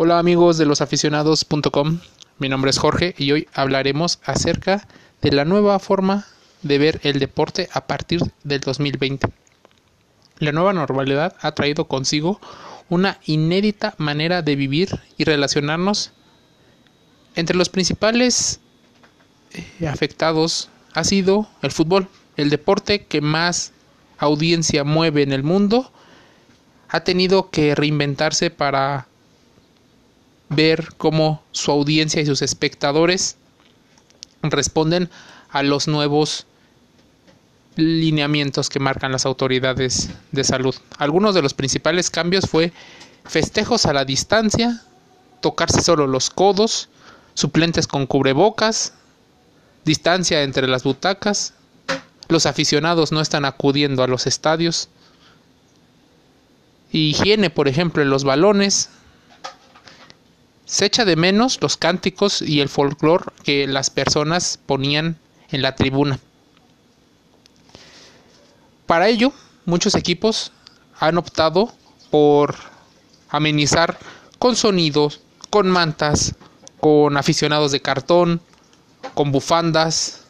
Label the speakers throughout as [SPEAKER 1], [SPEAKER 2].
[SPEAKER 1] Hola amigos de losaficionados.com, mi nombre es Jorge y hoy hablaremos acerca de la nueva forma de ver el deporte a partir del 2020. La nueva normalidad ha traído consigo una inédita manera de vivir y relacionarnos. Entre los principales eh, afectados ha sido el fútbol, el deporte que más audiencia mueve en el mundo, ha tenido que reinventarse para ver cómo su audiencia y sus espectadores responden a los nuevos lineamientos que marcan las autoridades de salud. Algunos de los principales cambios fue festejos a la distancia, tocarse solo los codos, suplentes con cubrebocas, distancia entre las butacas, los aficionados no están acudiendo a los estadios, higiene, por ejemplo, en los balones, se echa de menos los cánticos y el folclore que las personas ponían en la tribuna. Para ello, muchos equipos han optado por amenizar con sonidos, con mantas, con aficionados de cartón, con bufandas.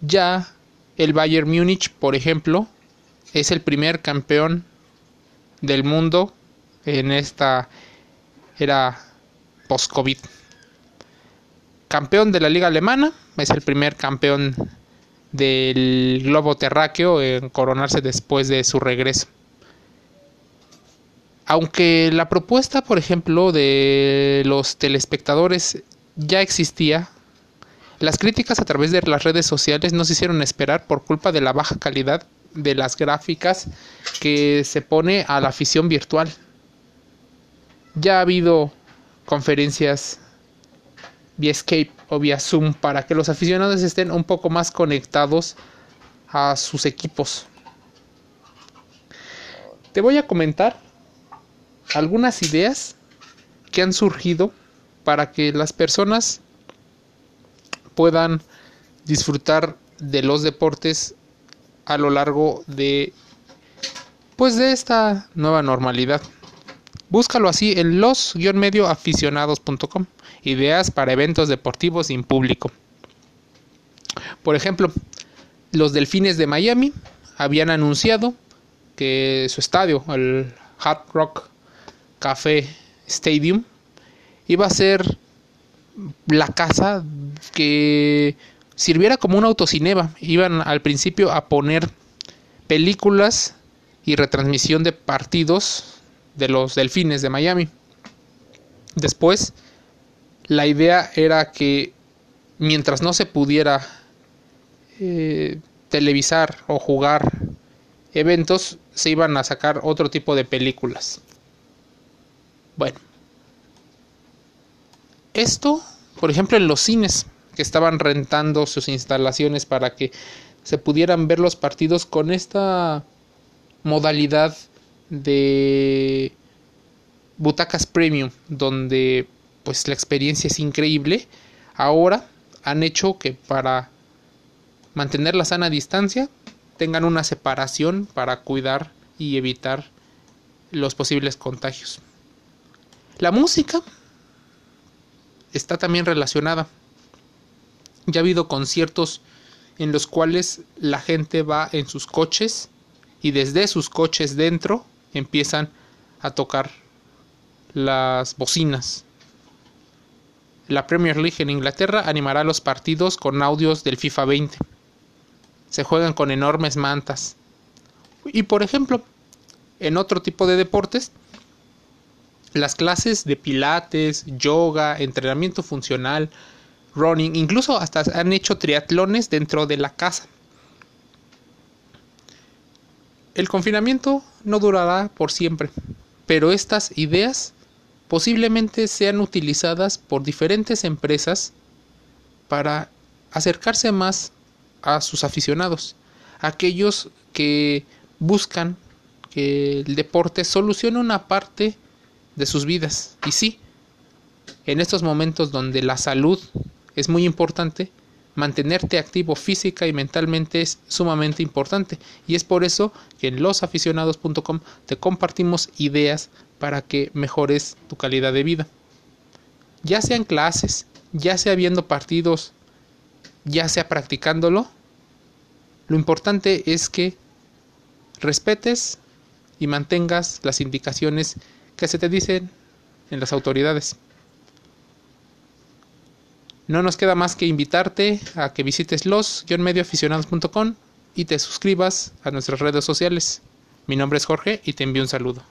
[SPEAKER 1] Ya el Bayern Múnich, por ejemplo, es el primer campeón del mundo en esta era post-COVID. Campeón de la liga alemana, es el primer campeón del globo terráqueo en coronarse después de su regreso. Aunque la propuesta, por ejemplo, de los telespectadores ya existía, las críticas a través de las redes sociales no se hicieron esperar por culpa de la baja calidad de las gráficas que se pone a la afición virtual. Ya ha habido conferencias vía Skype o vía Zoom para que los aficionados estén un poco más conectados a sus equipos. Te voy a comentar algunas ideas que han surgido para que las personas puedan disfrutar de los deportes a lo largo de pues de esta nueva normalidad. Búscalo así en los-medioaficionados.com. Ideas para eventos deportivos sin público. Por ejemplo, los Delfines de Miami habían anunciado que su estadio, el Hard Rock Café Stadium, iba a ser la casa que sirviera como un autocinema. Iban al principio a poner películas y retransmisión de partidos de los Delfines de Miami. Después, la idea era que mientras no se pudiera eh, televisar o jugar eventos, se iban a sacar otro tipo de películas. Bueno, esto, por ejemplo, en los cines que estaban rentando sus instalaciones para que se pudieran ver los partidos con esta modalidad de butacas premium donde pues la experiencia es increíble. Ahora han hecho que para mantener la sana distancia tengan una separación para cuidar y evitar los posibles contagios. La música está también relacionada. Ya ha habido conciertos en los cuales la gente va en sus coches y desde sus coches dentro empiezan a tocar las bocinas. La Premier League en Inglaterra animará los partidos con audios del FIFA 20. Se juegan con enormes mantas. Y por ejemplo, en otro tipo de deportes, las clases de pilates, yoga, entrenamiento funcional, running, incluso hasta han hecho triatlones dentro de la casa. El confinamiento no durará por siempre, pero estas ideas posiblemente sean utilizadas por diferentes empresas para acercarse más a sus aficionados, aquellos que buscan que el deporte solucione una parte de sus vidas. Y sí, en estos momentos donde la salud es muy importante, mantenerte activo física y mentalmente es sumamente importante y es por eso que en losaficionados.com te compartimos ideas para que mejores tu calidad de vida. Ya sea en clases, ya sea viendo partidos, ya sea practicándolo, lo importante es que respetes y mantengas las indicaciones que se te dicen en las autoridades. No nos queda más que invitarte a que visites los-medioaficionados.com y te suscribas a nuestras redes sociales. Mi nombre es Jorge y te envío un saludo.